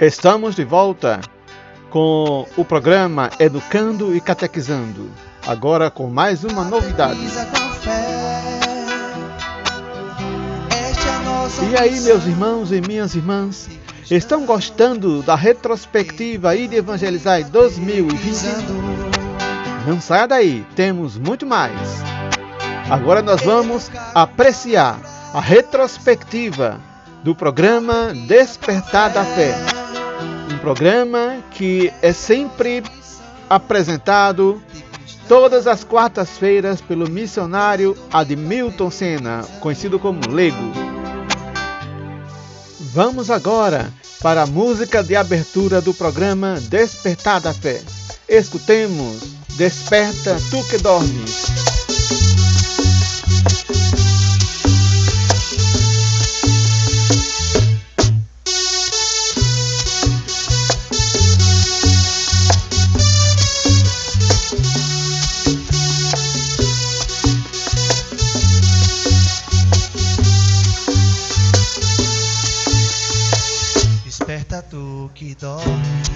Estamos de volta com o programa Educando e Catequizando. Agora com mais uma novidade. E aí, meus irmãos e minhas irmãs, estão gostando da retrospectiva e de Evangelizar 2020? Não saia daí, temos muito mais. Agora nós vamos apreciar a retrospectiva do programa Despertar da Fé um programa que é sempre apresentado todas as quartas-feiras pelo missionário Admilton Senna, conhecido como Lego. Vamos agora para a música de abertura do programa Despertar da Fé. Escutemos Desperta Tu que Dormes. Que dormes,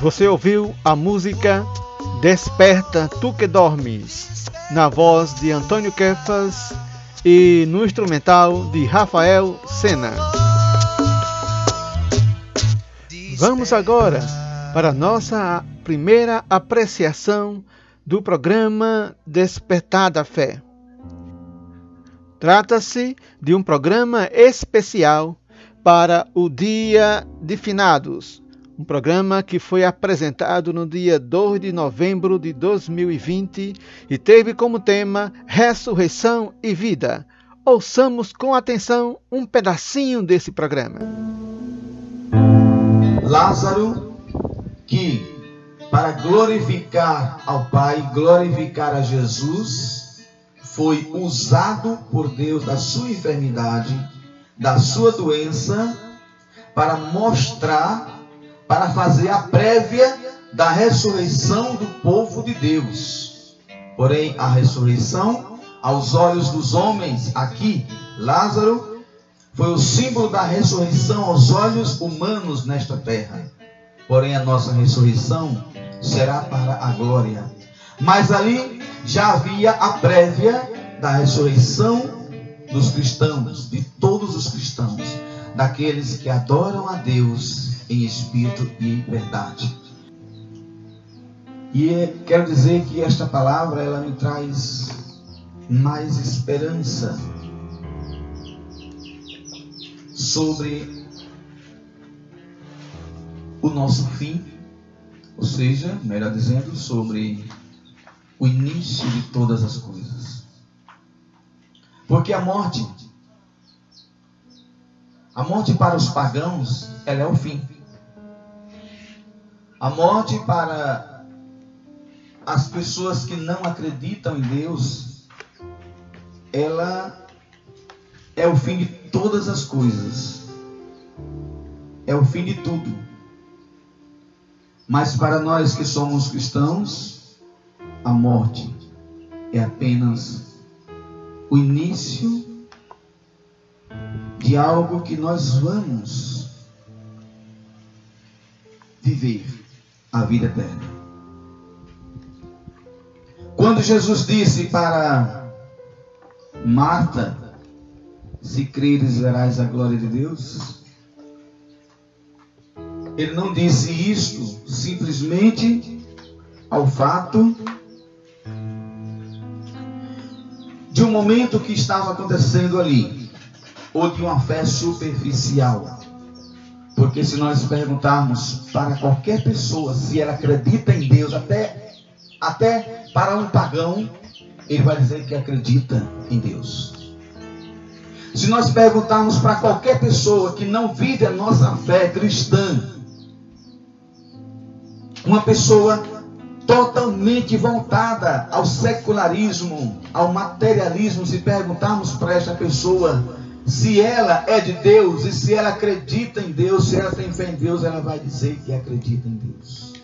Você ouviu a música Desperta Tu Que Dormes, na voz de Antônio Kefas e no instrumental de Rafael Sena. Vamos agora para nossa primeira apreciação do programa Despertar da Fé. Trata-se de um programa especial para o Dia de Finados, um programa que foi apresentado no dia 2 de novembro de 2020 e teve como tema Ressurreição e Vida. Ouçamos com atenção um pedacinho desse programa. Lázaro, que para glorificar ao Pai, glorificar a Jesus, foi usado por Deus da sua enfermidade, da sua doença, para mostrar, para fazer a prévia da ressurreição do povo de Deus. Porém, a ressurreição, aos olhos dos homens, aqui, Lázaro, foi o símbolo da ressurreição aos olhos humanos nesta terra. Porém, a nossa ressurreição será para a glória. Mas ali já havia a prévia da ressurreição dos cristãos, de todos os cristãos, daqueles que adoram a Deus em espírito e em verdade. E quero dizer que esta palavra ela me traz mais esperança sobre o nosso fim, ou seja, melhor dizendo, sobre o início de todas as coisas. Porque a morte, a morte para os pagãos, ela é o fim. A morte para as pessoas que não acreditam em Deus, ela é o fim de todas as coisas. É o fim de tudo. Mas para nós que somos cristãos, a morte é apenas o início de algo que nós vamos viver a vida eterna. Quando Jesus disse para Marta, se creres verás a glória de Deus, ele não disse isto simplesmente ao fato de um momento que estava acontecendo ali, ou de uma fé superficial. Porque se nós perguntarmos para qualquer pessoa se ela acredita em Deus, até, até para um pagão, ele vai dizer que acredita em Deus. Se nós perguntarmos para qualquer pessoa que não vive a nossa fé cristã, uma pessoa totalmente voltada ao secularismo, ao materialismo, se perguntarmos para esta pessoa se ela é de Deus e se ela acredita em Deus, se ela tem fé em Deus, ela vai dizer que acredita em Deus.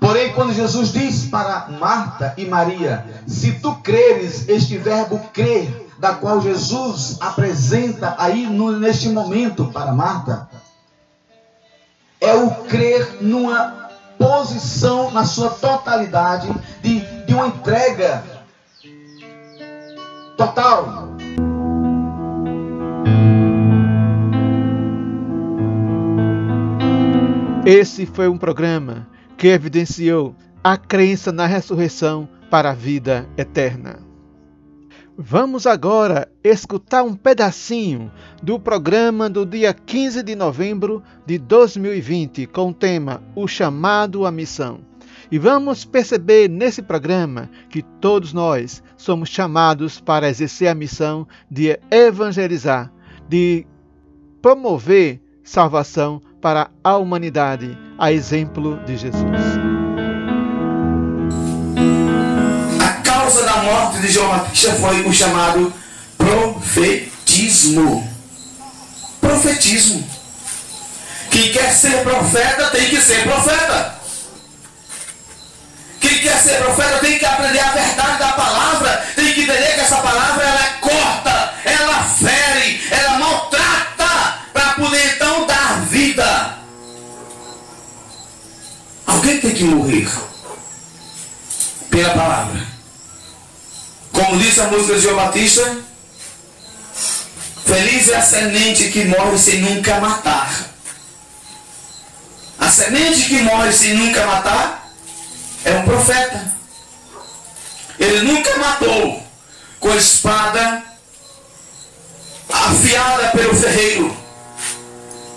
Porém, quando Jesus diz para Marta e Maria: Se tu creres, este verbo crer, da qual Jesus apresenta aí no, neste momento para Marta, é o crer numa posição, na sua totalidade, de, de uma entrega total. Esse foi um programa que evidenciou a crença na ressurreição para a vida eterna. Vamos agora escutar um pedacinho do programa do dia 15 de novembro de 2020 com o tema O Chamado à Missão. E vamos perceber nesse programa que todos nós somos chamados para exercer a missão de evangelizar, de promover salvação para a humanidade, a exemplo de Jesus. Causa da morte de João Batista foi o chamado profetismo. Profetismo. Quem quer ser profeta tem que ser profeta. Quem quer ser profeta tem que aprender a verdade da palavra, tem que entender que essa palavra ela é corta, ela fere, ela maltrata, para poder então dar vida. Alguém tem que morrer pela palavra. Como diz a música de João Batista, feliz é a semente que morre sem nunca matar. A semente que morre sem nunca matar é um profeta. Ele nunca matou com a espada afiada pelo ferreiro,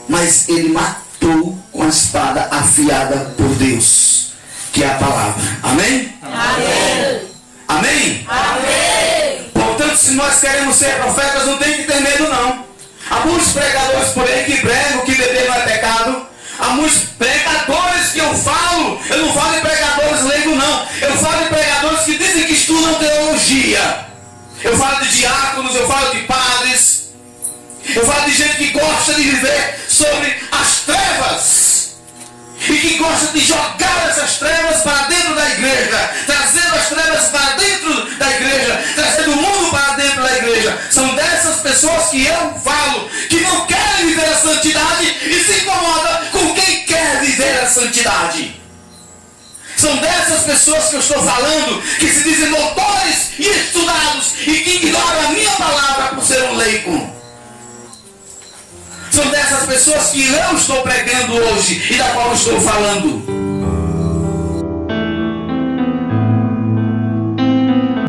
mas ele matou com a espada afiada por Deus, que é a palavra. Amém? Amém. Amém? Amém! Portanto, se nós queremos ser profetas, não tem que ter medo, não. Há muitos pregadores por aí que pregam que beber não é pecado. Há muitos pregadores que eu falo, eu não falo de pregadores leigo, não. Eu falo de pregadores que dizem que estudam teologia. Eu falo de diáconos, eu falo de padres. Eu falo de gente que gosta de viver sobre as trevas. E que gosta de jogar essas trevas para dentro da igreja. Trazendo as trevas para dentro da igreja. Trazendo o mundo para dentro da igreja. São dessas pessoas que eu falo. Que não querem viver a santidade e se incomoda com quem quer viver a santidade. São dessas pessoas que eu estou falando, que se dizem doutores e estudados e que ignoram a minha palavra por ser um leigo. São dessas pessoas que eu estou pregando hoje e da qual estou falando.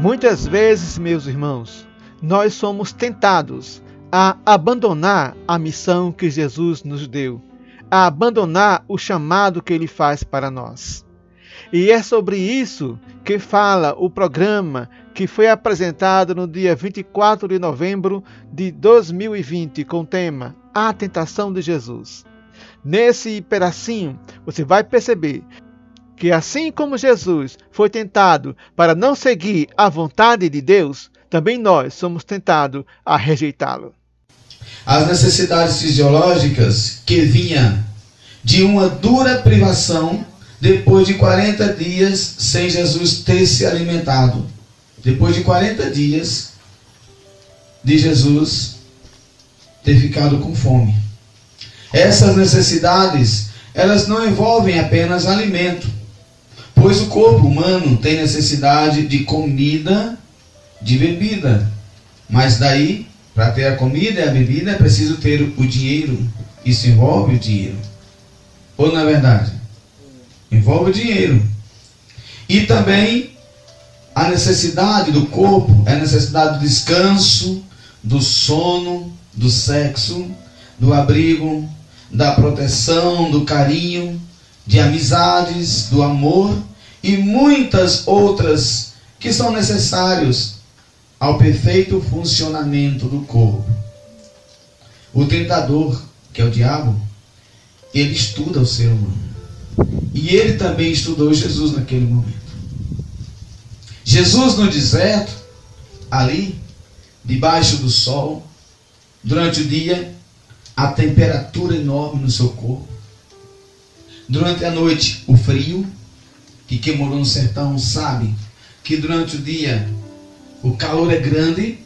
Muitas vezes, meus irmãos, nós somos tentados a abandonar a missão que Jesus nos deu, a abandonar o chamado que ele faz para nós. E é sobre isso que fala o programa que foi apresentado no dia 24 de novembro de 2020 com o tema A Tentação de Jesus. Nesse pedacinho, você vai perceber que assim como Jesus foi tentado para não seguir a vontade de Deus, também nós somos tentados a rejeitá-lo. As necessidades fisiológicas que vinham de uma dura privação depois de 40 dias sem Jesus ter se alimentado. Depois de 40 dias de Jesus ter ficado com fome. Essas necessidades, elas não envolvem apenas alimento, pois o corpo humano tem necessidade de comida, de bebida. Mas daí, para ter a comida e a bebida, é preciso ter o dinheiro. Isso envolve o dinheiro. Ou não é verdade? Envolve o dinheiro. E também a necessidade do corpo, é a necessidade do descanso, do sono, do sexo, do abrigo, da proteção, do carinho, de amizades, do amor e muitas outras que são necessários ao perfeito funcionamento do corpo. O tentador, que é o diabo, ele estuda o ser humano. E ele também estudou Jesus naquele momento. Jesus no deserto, ali, debaixo do sol, durante o dia, a temperatura enorme no seu corpo. Durante a noite, o frio, que quem morou no sertão sabe que durante o dia o calor é grande,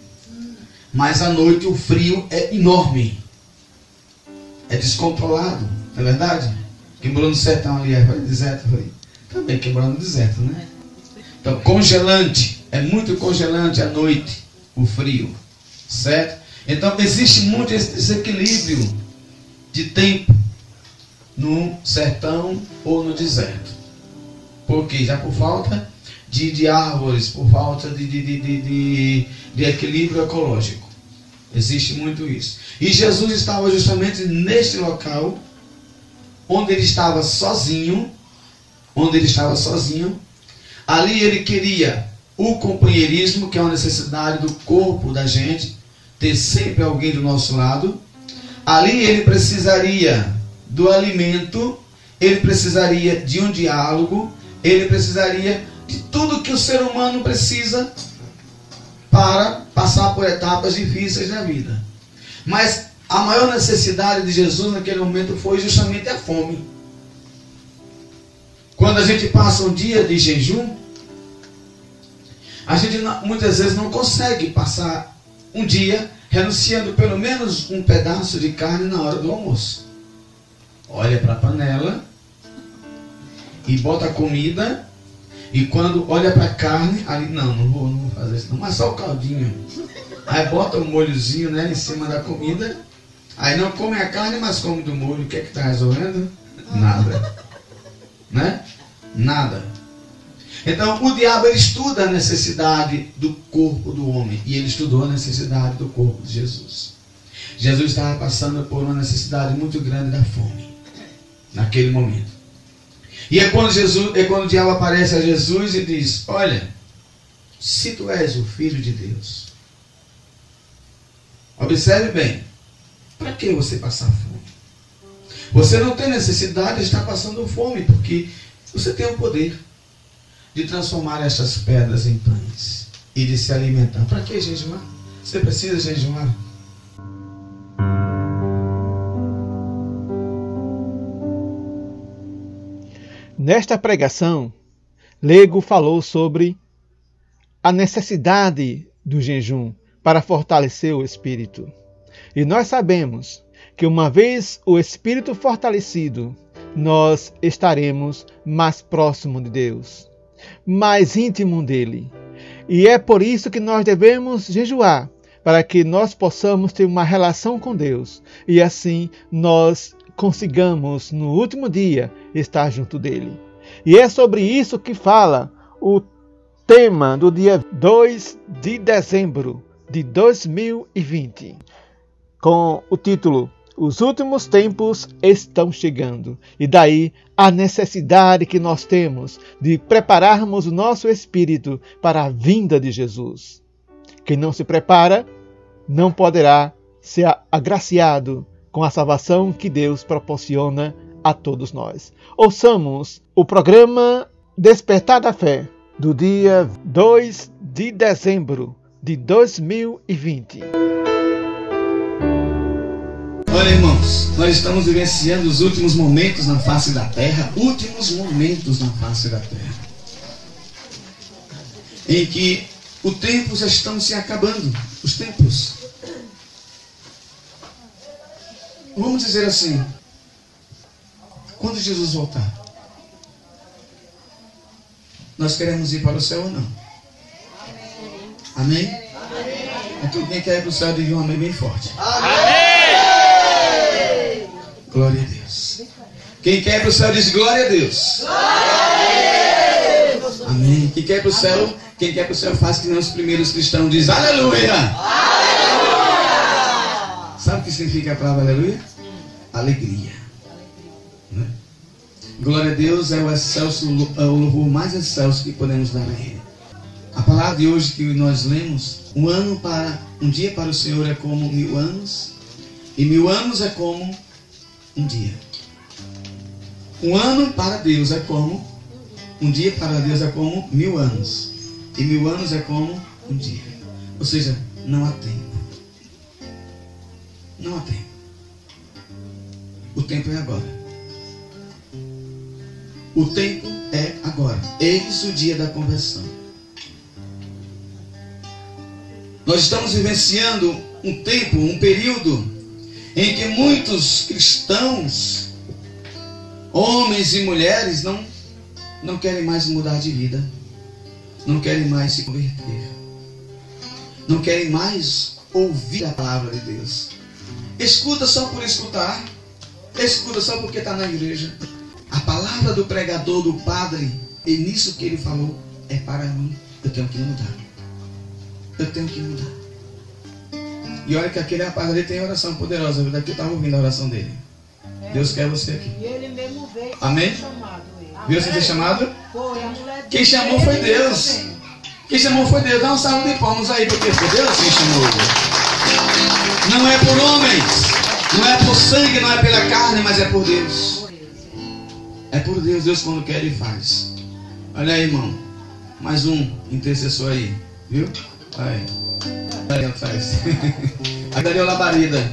mas à noite o frio é enorme. É descontrolado, não é verdade? Quem morou no sertão ali, é deserto, eu falei, também quem morou no deserto, né? Então, congelante, é muito congelante à noite o frio, certo? Então, existe muito esse desequilíbrio de tempo no sertão ou no deserto. Por quê? Já por falta de, de árvores, por falta de, de, de, de equilíbrio ecológico. Existe muito isso. E Jesus estava justamente neste local onde ele estava sozinho, onde ele estava sozinho, ali ele queria o companheirismo, que é uma necessidade do corpo da gente, ter sempre alguém do nosso lado. Ali ele precisaria do alimento, ele precisaria de um diálogo, ele precisaria de tudo que o ser humano precisa para passar por etapas difíceis na vida. Mas a maior necessidade de Jesus naquele momento foi justamente a fome. Quando a gente passa um dia de jejum, a gente não, muitas vezes não consegue passar um dia renunciando pelo menos um pedaço de carne na hora do almoço. Olha para a panela e bota a comida e quando olha para a carne, ali não, não vou, não vou fazer isso não, mas só o caldinho. Aí bota um molhozinho né, em cima da comida Aí não come a carne, mas come do molho. O que é que está resolvendo? Nada. Né? Nada. Então o diabo ele estuda a necessidade do corpo do homem. E ele estudou a necessidade do corpo de Jesus. Jesus estava passando por uma necessidade muito grande da fome. Naquele momento. E é quando, Jesus, é quando o diabo aparece a Jesus e diz: Olha, se tu és o filho de Deus. Observe bem. Para que você passar fome? Você não tem necessidade de estar passando fome, porque você tem o poder de transformar essas pedras em pães. e de se alimentar. Para que jejuar? Você precisa jejuar? Nesta pregação, Lego falou sobre a necessidade do jejum para fortalecer o espírito. E nós sabemos que uma vez o espírito fortalecido, nós estaremos mais próximo de Deus, mais íntimo dele. E é por isso que nós devemos jejuar, para que nós possamos ter uma relação com Deus e assim nós consigamos no último dia estar junto dele. E é sobre isso que fala o tema do dia 2 de dezembro de 2020, com o título Os últimos tempos estão chegando. E daí a necessidade que nós temos de prepararmos o nosso espírito para a vinda de Jesus. Quem não se prepara não poderá ser agraciado com a salvação que Deus proporciona a todos nós. Ouçamos o programa Despertar da Fé do dia 2 de dezembro de 2020. Olha, irmãos, nós estamos vivenciando os últimos momentos na face da terra, últimos momentos na face da terra, em que o tempo já estão se acabando, os tempos. Vamos dizer assim, quando Jesus voltar, nós queremos ir para o céu ou não? Amém? Amém. Então quem quer ir para o céu diga um amém bem forte. Amém! Glória a Deus. Quem quer ir para o céu diz glória a Deus. Glória a Deus. Amém. Quem quer ir para o céu, quem quer para o céu faz que nem os primeiros cristãos diz aleluia. Aleluia. Sabe o que significa a palavra aleluia? Alegria. Né? Glória a Deus é o excelso, é o louvor mais excelso que podemos dar a Ele. A palavra de hoje que nós lemos, um ano para um dia para o Senhor é como mil anos, e mil anos é como um dia. Um ano para Deus é como um dia para Deus é como mil anos, e mil anos é como um dia. Ou seja, não há tempo. Não há tempo. O tempo é agora. O tempo é agora. Eis o dia da conversão. Nós estamos vivenciando um tempo, um período em que muitos cristãos, homens e mulheres, não, não querem mais mudar de vida, não querem mais se converter, não querem mais ouvir a palavra de Deus. Escuta só por escutar, escuta só porque está na igreja. A palavra do pregador, do padre, e nisso que ele falou, é para mim. Eu tenho que mudar. Eu tenho que mudar. E olha que aquele rapaz ali tem oração poderosa. Daqui eu estava ouvindo a oração dele. Deus quer você aqui. E ele mesmo veio Amém? chamado. Viu você ter chamado? Foi, a mulher Quem chamou foi Deus. Quem chamou foi Deus. Dá um salve de palmas aí, porque foi Deus quem chamou. Não é por homens, não é por sangue, não é pela carne, mas é por Deus. É por Deus, Deus quando quer ele faz. Olha aí, irmão. Mais um intercessor aí, viu? Aí. Aí atrás. Aqui ali é labareda.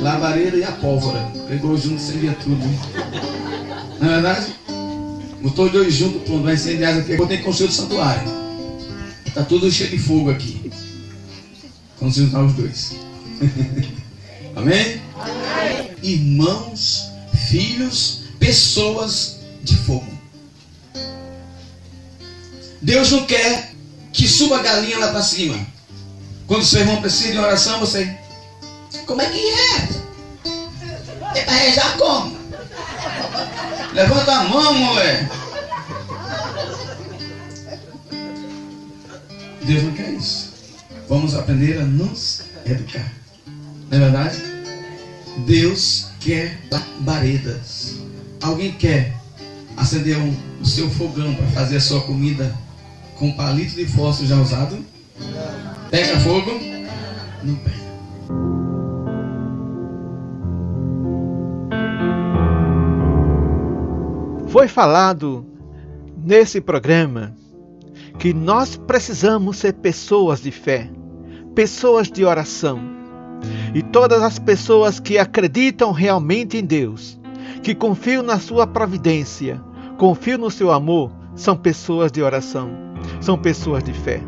Labareda e a pólvora. Pegou junto, incendia tudo. Não é verdade? Botou dois juntos, pronto, vai incendiar aqui. Agora tem que construir o santuário. Tá tudo cheio de fogo aqui. Vamos juntar os dois. Amém? Irmãos, filhos, pessoas de fogo. Deus não quer que suba a galinha lá para cima. Quando seu irmão precisa de oração, você. Como é que é? É para rezar como? Levanta a mão, mulher. Deus não quer isso. Vamos aprender a nos educar. Não é verdade? Deus quer labaredas. Alguém quer acender um, o seu fogão para fazer a sua comida com palito de fósforo já usado? Pega fogo? Não pega. Foi falado nesse programa que nós precisamos ser pessoas de fé, pessoas de oração. E todas as pessoas que acreditam realmente em Deus, que confiam na sua providência, confiam no seu amor, são pessoas de oração, são pessoas de fé.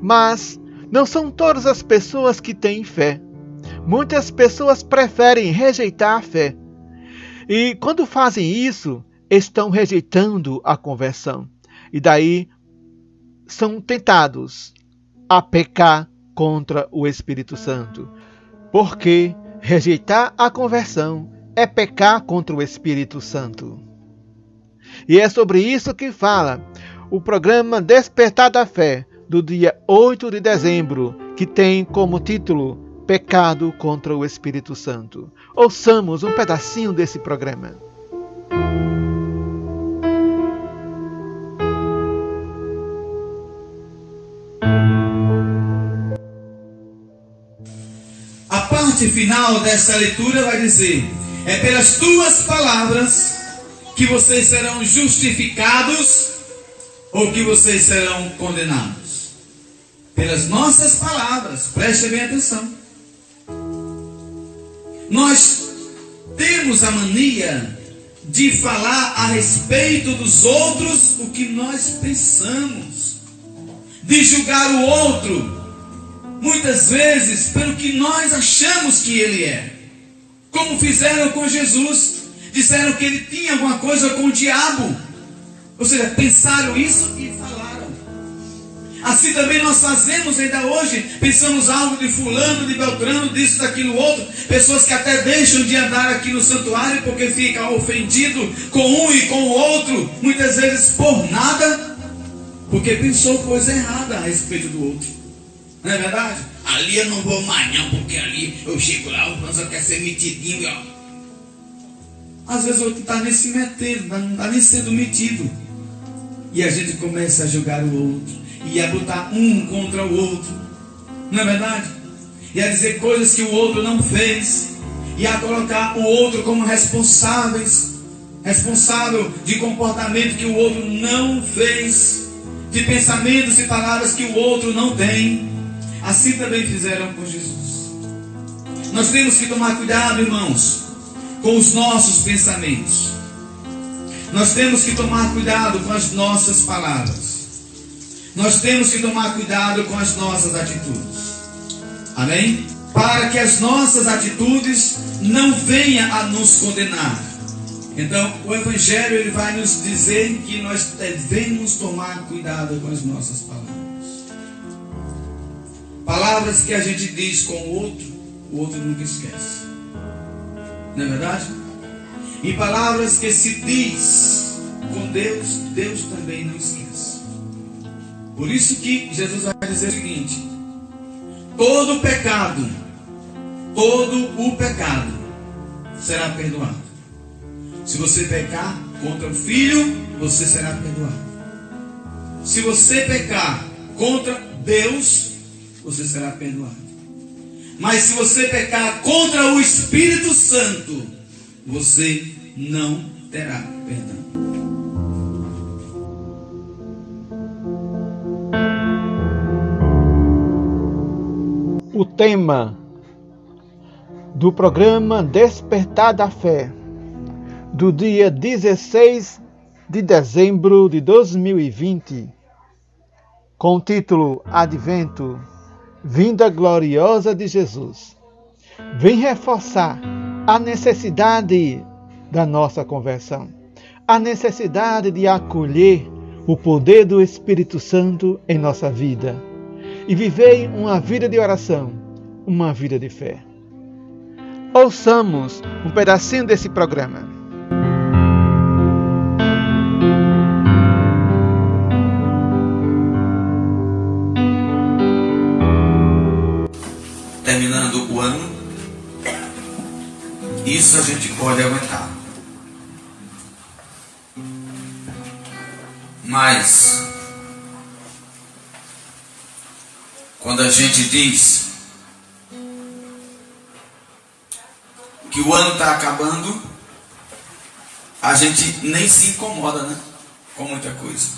Mas não são todas as pessoas que têm fé. Muitas pessoas preferem rejeitar a fé. E quando fazem isso, estão rejeitando a conversão. E daí são tentados a pecar contra o Espírito Santo. Porque rejeitar a conversão é pecar contra o Espírito Santo. E é sobre isso que fala o programa Despertar da Fé, do dia 8 de dezembro, que tem como título Pecado contra o Espírito Santo. Ouçamos um pedacinho desse programa. A parte final dessa leitura vai dizer: É pelas tuas palavras que vocês serão justificados ou que vocês serão condenados. Pelas nossas palavras, preste bem atenção. Nós temos a mania de falar a respeito dos outros o que nós pensamos, de julgar o outro, muitas vezes pelo que nós achamos que ele é, como fizeram com Jesus, disseram que ele tinha alguma coisa com o diabo, ou seja, pensaram isso e falaram. Assim também nós fazemos ainda hoje, pensamos algo de fulano, de beltrano, disso, daquilo outro, pessoas que até deixam de andar aqui no santuário porque fica ofendido com um e com o outro, muitas vezes por nada, porque pensou coisa errada a respeito do outro. Não é verdade? Ali eu não vou mais não, porque ali eu chego lá, o só quer ser metidinho, ó. Às vezes o outro está nem se metendo, não está nem sendo metido. E a gente começa a julgar o outro e a botar um contra o outro. Não é verdade? E a dizer coisas que o outro não fez. E a colocar o outro como responsáveis. Responsável de comportamento que o outro não fez. De pensamentos e palavras que o outro não tem. Assim também fizeram com Jesus. Nós temos que tomar cuidado, irmãos, com os nossos pensamentos. Nós temos que tomar cuidado com as nossas palavras. Nós temos que tomar cuidado com as nossas atitudes. Amém? Para que as nossas atitudes não venham a nos condenar. Então, o Evangelho ele vai nos dizer que nós devemos tomar cuidado com as nossas palavras. Palavras que a gente diz com o outro, o outro nunca esquece. Não é verdade? E palavras que se diz com Deus, Deus também não esquece. Por isso que Jesus vai dizer o seguinte: todo pecado, todo o pecado será perdoado. Se você pecar contra o filho, você será perdoado. Se você pecar contra Deus, você será perdoado. Mas se você pecar contra o Espírito Santo, você não terá perdão. O tema do programa Despertar da Fé, do dia 16 de dezembro de 2020, com o título Advento Vinda Gloriosa de Jesus, vem reforçar a necessidade da nossa conversão, a necessidade de acolher o poder do Espírito Santo em nossa vida e viver uma vida de oração, uma vida de fé. Ouçamos um pedacinho desse programa. Terminando o ano, isso a gente pode aguentar. Mas quando a gente diz que o ano está acabando, a gente nem se incomoda, né? Com muita coisa.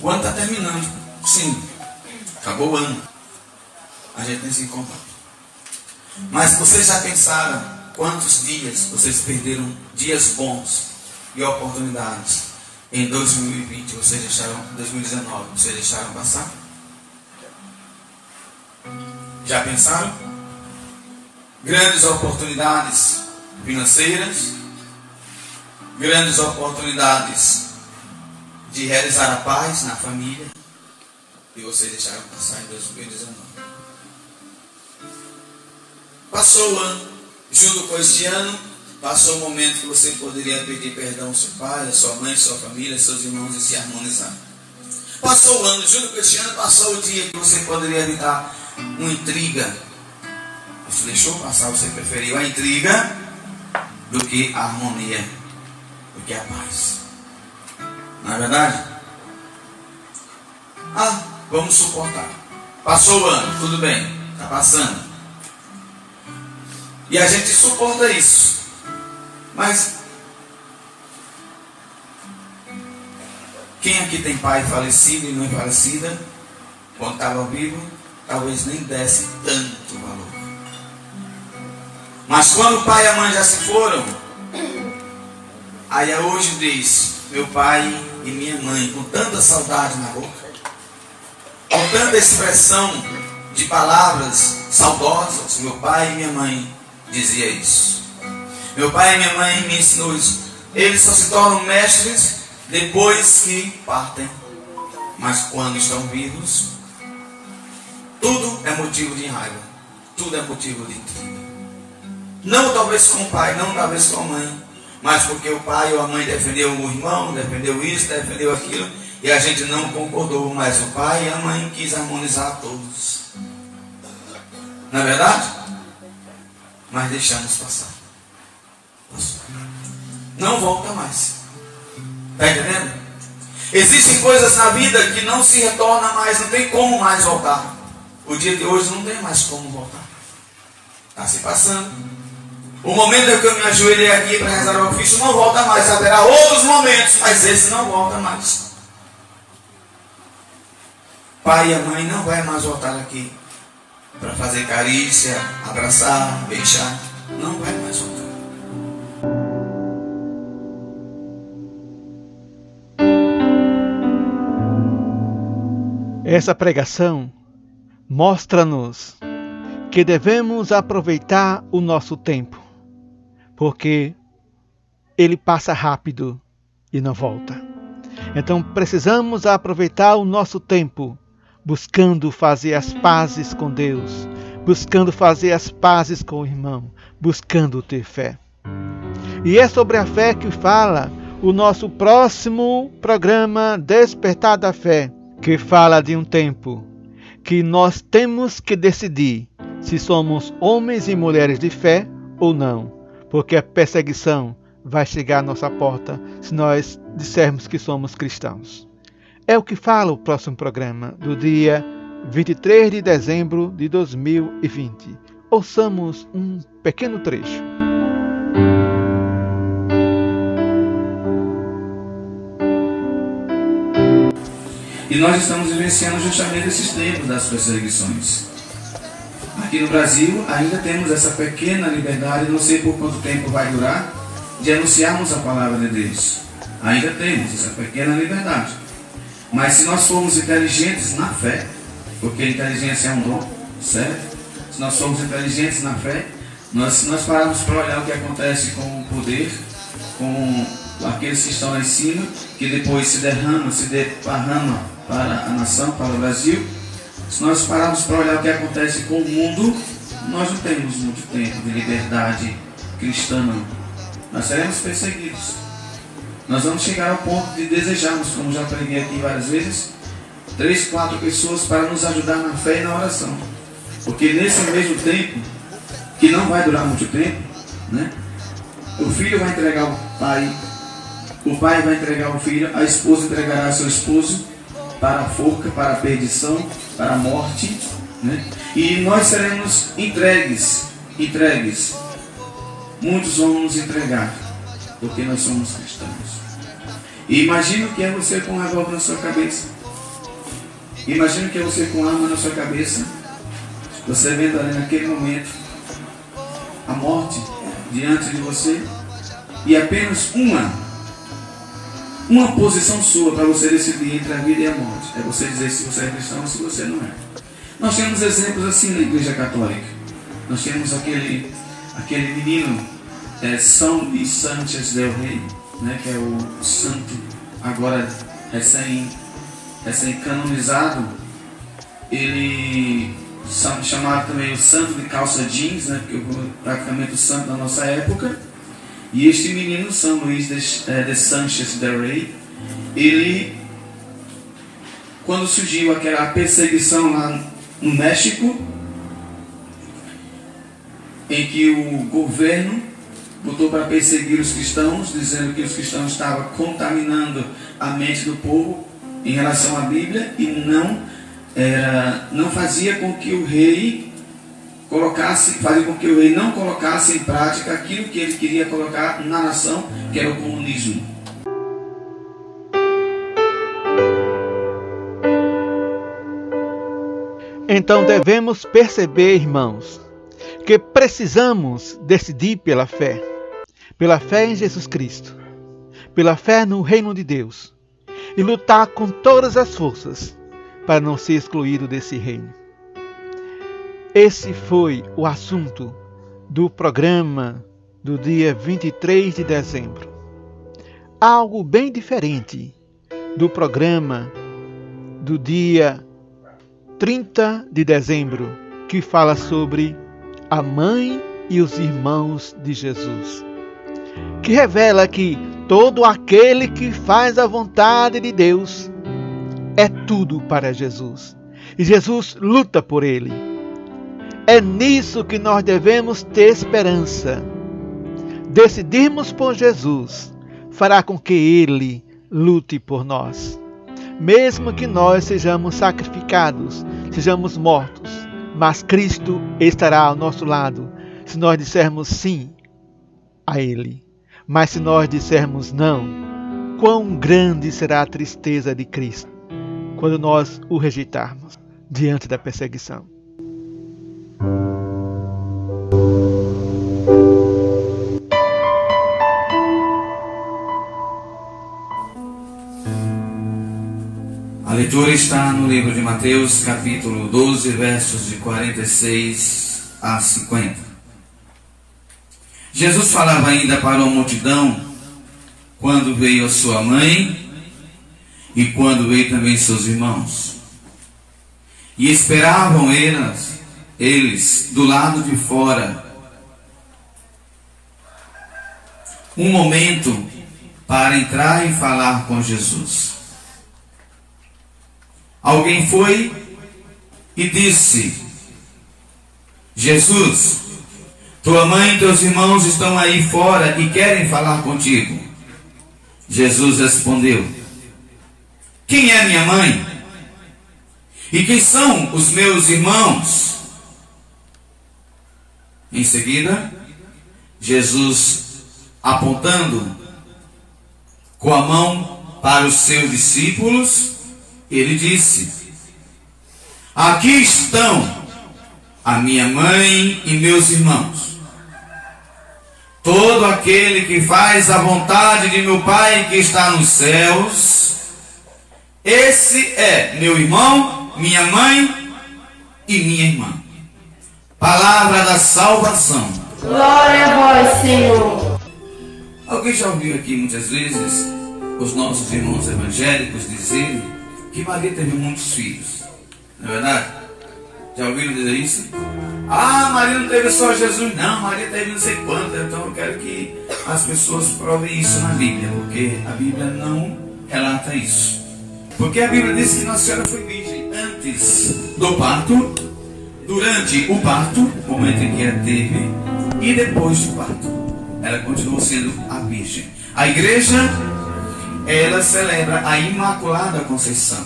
O ano está terminando. Sim, acabou o ano. A gente nem se encontra. Mas vocês já pensaram quantos dias vocês perderam dias bons e oportunidades em 2020, vocês deixaram, 2019, vocês deixaram passar? Já pensaram? Grandes oportunidades financeiras, grandes oportunidades de realizar a paz na família, e vocês deixaram passar em 2019. Passou o ano, junto com este ano, passou o momento que você poderia pedir perdão ao seu pai, à sua mãe, à sua família, aos seus irmãos e se harmonizar. Passou o ano, junto com este ano, passou o dia que você poderia evitar uma intriga. Você deixou passar, você preferiu a intriga do que a harmonia, do que a paz. Não é verdade? Ah, vamos suportar. Passou o ano, tudo bem, está passando. E a gente suporta isso. Mas quem aqui tem pai falecido e mãe falecida, quando estava vivo, talvez nem desse tanto valor. Mas quando o pai e a mãe já se foram, aí hoje diz, meu pai e minha mãe, com tanta saudade na boca, com tanta expressão de palavras saudosas, meu pai e minha mãe dizia isso. Meu pai e minha mãe me ensinou isso. Eles só se tornam mestres depois que partem. Mas quando estão vivos, tudo é motivo de raiva. Tudo é motivo de. Não talvez com o pai, não talvez com a mãe. Mas porque o pai ou a mãe defendeu o irmão, defendeu isso, defendeu aquilo. E a gente não concordou. Mas o pai e a mãe quis harmonizar todos. Não é verdade? mas deixamos passar. Não volta mais. Está entendendo? Existem coisas na vida que não se retorna mais, não tem como mais voltar. O dia de hoje não tem mais como voltar. Está se passando. O momento que eu me ajoelhei aqui para rezar o ofício não volta mais. Haverá outros momentos, mas esse não volta mais. Pai e a mãe não vai mais voltar aqui para fazer carícia, abraçar, beijar. Não vai mais voltar. Essa pregação mostra-nos que devemos aproveitar o nosso tempo, porque ele passa rápido e não volta. Então precisamos aproveitar o nosso tempo buscando fazer as pazes com Deus, buscando fazer as pazes com o irmão, buscando ter fé. E é sobre a fé que fala o nosso próximo programa Despertar da Fé, que fala de um tempo que nós temos que decidir se somos homens e mulheres de fé ou não, porque a perseguição vai chegar à nossa porta se nós dissermos que somos cristãos. É o que fala o próximo programa do dia 23 de dezembro de 2020. Ouçamos um pequeno trecho. E nós estamos vivenciando justamente esses tempos das perseguições. Aqui no Brasil ainda temos essa pequena liberdade, não sei por quanto tempo vai durar, de anunciarmos a palavra de Deus. Ainda temos essa pequena liberdade. Mas se nós formos inteligentes na fé, porque a inteligência é um dom, certo? Se nós formos inteligentes na fé, nós, se nós pararmos para olhar o que acontece com o poder, com aqueles que estão lá em cima, que depois se derrama, se derrama para a nação, para o Brasil, se nós pararmos para olhar o que acontece com o mundo, nós não temos muito tempo de liberdade cristã, não. Nós seremos perseguidos. Nós vamos chegar ao ponto de desejarmos, como já preguei aqui várias vezes, três, quatro pessoas para nos ajudar na fé e na oração. Porque nesse mesmo tempo, que não vai durar muito tempo, né? O filho vai entregar o pai, o pai vai entregar o filho, a esposa entregará seu esposo para a forca, para a perdição, para a morte, né? E nós seremos entregues, entregues. Muitos vão nos entregar, porque nós somos cristãos. E imagina o que é você com um revólver na sua cabeça. Imagina que é você com arma na sua cabeça, você vendo ali naquele momento a morte diante de você e apenas uma uma posição sua para você decidir entre a vida e a morte. É você dizer se você é cristão ou se você não é. Nós temos exemplos assim na Igreja Católica. Nós temos aquele, aquele menino, é, São Luís Sanchez del Rey, né, que é o santo agora recém, recém canonizado. Ele chamado também o santo de calça jeans, né, porque é praticamente o santo da nossa época. E este menino, São Luís de, é, de Sanchez del Rey, ele, quando surgiu aquela perseguição lá no México, em que o governo botou para perseguir os cristãos, dizendo que os cristãos estavam contaminando a mente do povo em relação à Bíblia e não era, não fazia com que o rei colocasse, fazer com que o rei não colocasse em prática aquilo que ele queria colocar na nação, que era o comunismo. Então devemos perceber, irmãos, que precisamos decidir pela fé, pela fé em Jesus Cristo, pela fé no reino de Deus e lutar com todas as forças para não ser excluído desse reino. Esse foi o assunto do programa do dia 23 de dezembro. Algo bem diferente do programa do dia 30 de dezembro, que fala sobre a mãe e os irmãos de Jesus, que revela que todo aquele que faz a vontade de Deus é tudo para Jesus. E Jesus luta por ele é nisso que nós devemos ter esperança. Decidirmos por Jesus fará com que Ele lute por nós. Mesmo que nós sejamos sacrificados, sejamos mortos, mas Cristo estará ao nosso lado se nós dissermos sim a Ele. Mas se nós dissermos não, quão grande será a tristeza de Cristo quando nós o rejeitarmos diante da perseguição. Leitura está no livro de Mateus, capítulo 12, versos de 46 a 50. Jesus falava ainda para a multidão quando veio a sua mãe e quando veio também seus irmãos. E esperavam eles, eles do lado de fora um momento para entrar e falar com Jesus. Alguém foi e disse: Jesus, tua mãe e teus irmãos estão aí fora e querem falar contigo. Jesus respondeu: Quem é minha mãe? E quem são os meus irmãos? Em seguida, Jesus, apontando com a mão para os seus discípulos, ele disse: Aqui estão a minha mãe e meus irmãos. Todo aquele que faz a vontade de meu Pai que está nos céus, esse é meu irmão minha mãe e minha irmã. Palavra da salvação. Glória a vós, Senhor. Alguém já ouviu aqui muitas vezes os nossos irmãos evangélicos dizerem que Maria teve muitos filhos? Não é verdade? Já ouviram dizer isso? Ah, Maria não teve só Jesus, não, Maria teve não sei quanto. Então eu quero que as pessoas provem isso na Bíblia, porque a Bíblia não relata isso. Porque a Bíblia diz que Nossa Senhora foi virgem antes do parto, durante o parto, momento em que ela teve, e depois do parto. Ela continuou sendo a Virgem. A igreja, ela celebra a Imaculada Conceição.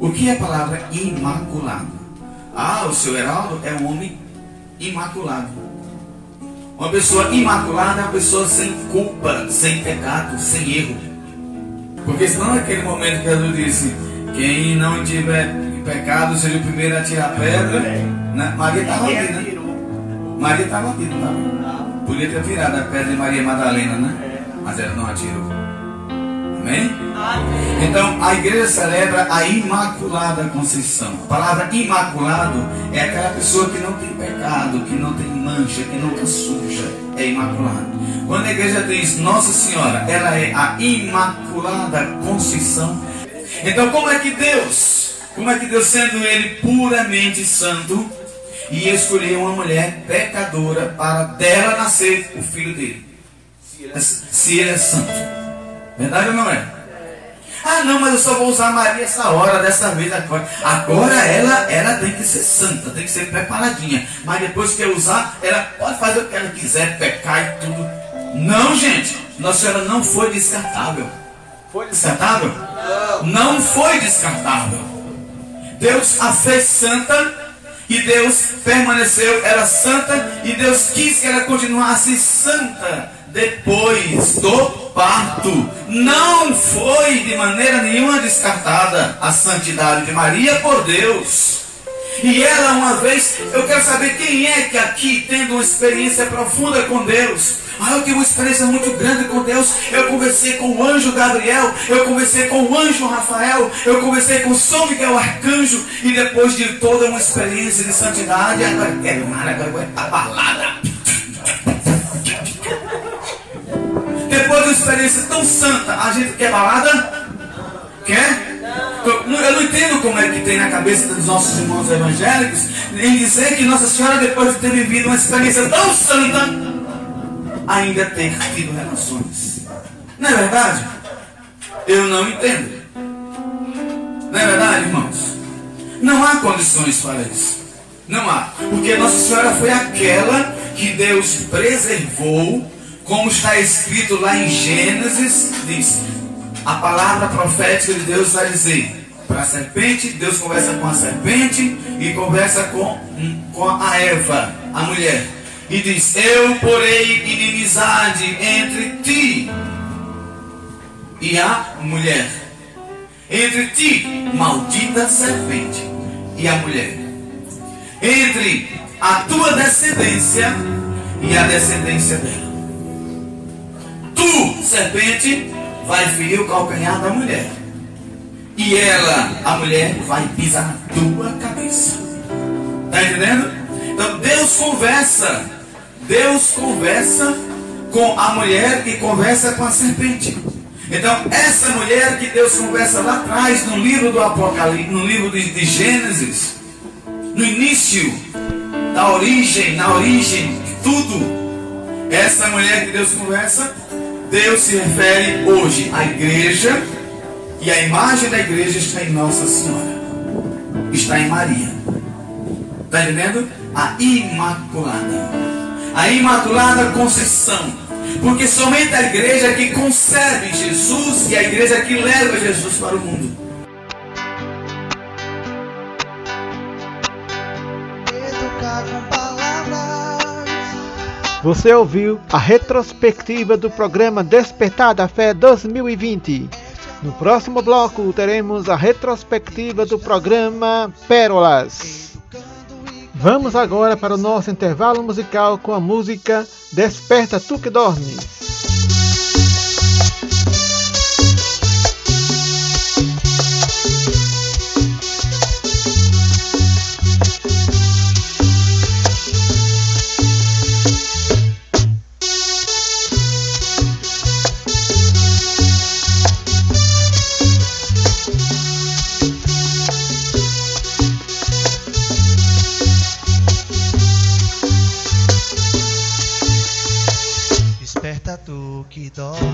O que é a palavra imaculado? Ah, o seu Heraldo é um homem imaculado. Uma pessoa imaculada é uma pessoa sem culpa, sem pecado, sem erro. Porque senão naquele momento que Jesus disse, Quem não tiver pecado seja o primeiro a tirar pedra. Né? Maria estava aqui, né? Maria estava aqui, não estava? Podia ter tirado a pedra de Maria Madalena, né? Mas ela não atirou. Amém? Então a igreja celebra a Imaculada Conceição. A palavra imaculado é aquela pessoa que não tem pecado, que não tem mancha, que não está suja. É imaculado. Quando a igreja diz Nossa Senhora, ela é a Imaculada Conceição. Então como é que Deus, como é que Deus sendo ele puramente santo, e escolheu uma mulher pecadora para dela nascer o filho dele? Se ele é santo. Verdade ou não é? Ah, não, mas eu só vou usar Maria essa hora, dessa vez agora. Agora ela, ela tem que ser santa, tem que ser preparadinha. Mas depois que eu usar, ela pode fazer o que ela quiser, pecar e tudo. Não, gente. Nossa Senhora não foi descartável. Foi descartável? Não foi descartável. Deus a fez santa e Deus permaneceu, era santa e Deus quis que ela continuasse santa depois do parto. Não foi de maneira nenhuma descartada a santidade de Maria por Deus. E ela, uma vez, eu quero saber quem é que aqui, tendo uma experiência profunda com Deus, ah, eu tive uma experiência muito grande com Deus. Eu conversei com o anjo Gabriel, eu conversei com o anjo Rafael, eu conversei com São Miguel Arcanjo, e depois de toda uma experiência de santidade, agora quero mais, agora a balada. Depois de uma experiência tão santa, a gente quer balada? Quer? Eu não entendo como é que tem na cabeça dos nossos irmãos evangélicos em dizer que Nossa Senhora, depois de ter vivido uma experiência tão santa, ainda tem tido relações. Não é verdade? Eu não entendo. Não é verdade, irmãos? Não há condições para isso. Não há. Porque Nossa Senhora foi aquela que Deus preservou, como está escrito lá em Gênesis, diz, a palavra profética de Deus vai dizer para a serpente, Deus conversa com a serpente e conversa com, com a Eva, a mulher. E diz: Eu porei inimizade entre ti e a mulher. Entre ti, maldita serpente, e a mulher. Entre a tua descendência e a descendência dela. Tu, serpente, vai ferir o calcanhar da mulher. E ela, a mulher, vai pisar na tua cabeça. Está entendendo? Então Deus conversa. Deus conversa com a mulher e conversa com a serpente. Então, essa mulher que Deus conversa lá atrás, no livro do Apocalipse, no livro de, de Gênesis, no início da origem, na origem de tudo, essa mulher que Deus conversa, Deus se refere hoje à igreja e a imagem da igreja está em Nossa Senhora, está em Maria. Está entendendo? A Imaculada, a Imaculada Conceição. Porque somente a igreja que concebe Jesus e a igreja que leva Jesus para o mundo. Você ouviu a retrospectiva do programa Despertar da Fé 2020. No próximo bloco teremos a retrospectiva do programa Pérolas. Vamos agora para o nosso intervalo musical com a música Desperta Tu que Dormes. Tu